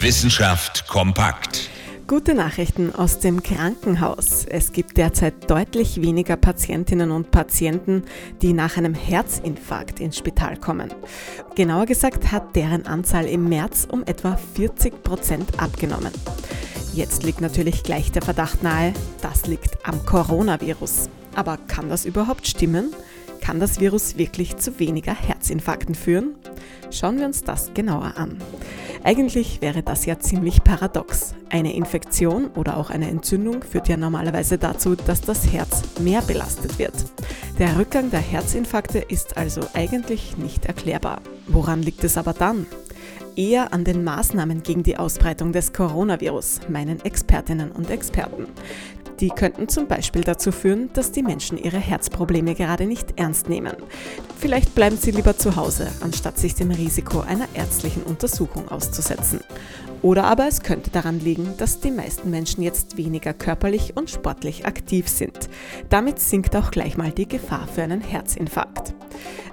Wissenschaft kompakt. Gute Nachrichten aus dem Krankenhaus. Es gibt derzeit deutlich weniger Patientinnen und Patienten, die nach einem Herzinfarkt ins Spital kommen. Genauer gesagt hat deren Anzahl im März um etwa 40 Prozent abgenommen. Jetzt liegt natürlich gleich der Verdacht nahe, das liegt am Coronavirus. Aber kann das überhaupt stimmen? Kann das Virus wirklich zu weniger Herzinfarkten führen? Schauen wir uns das genauer an. Eigentlich wäre das ja ziemlich paradox. Eine Infektion oder auch eine Entzündung führt ja normalerweise dazu, dass das Herz mehr belastet wird. Der Rückgang der Herzinfarkte ist also eigentlich nicht erklärbar. Woran liegt es aber dann? Eher an den Maßnahmen gegen die Ausbreitung des Coronavirus, meinen Expertinnen und Experten. Die könnten zum Beispiel dazu führen, dass die Menschen ihre Herzprobleme gerade nicht ernst nehmen. Vielleicht bleiben sie lieber zu Hause, anstatt sich dem Risiko einer ärztlichen Untersuchung auszusetzen. Oder aber es könnte daran liegen, dass die meisten Menschen jetzt weniger körperlich und sportlich aktiv sind. Damit sinkt auch gleich mal die Gefahr für einen Herzinfarkt.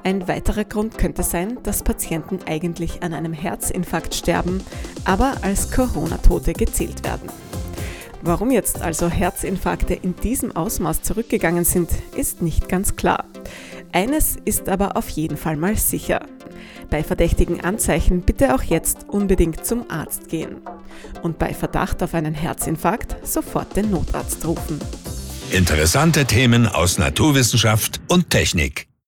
Ein weiterer Grund könnte sein, dass Patienten eigentlich an einem Herzinfarkt sterben, aber als Corona-Tote gezählt werden. Warum jetzt also Herzinfarkte in diesem Ausmaß zurückgegangen sind, ist nicht ganz klar. Eines ist aber auf jeden Fall mal sicher. Bei verdächtigen Anzeichen bitte auch jetzt unbedingt zum Arzt gehen. Und bei Verdacht auf einen Herzinfarkt sofort den Notarzt rufen. Interessante Themen aus Naturwissenschaft und Technik.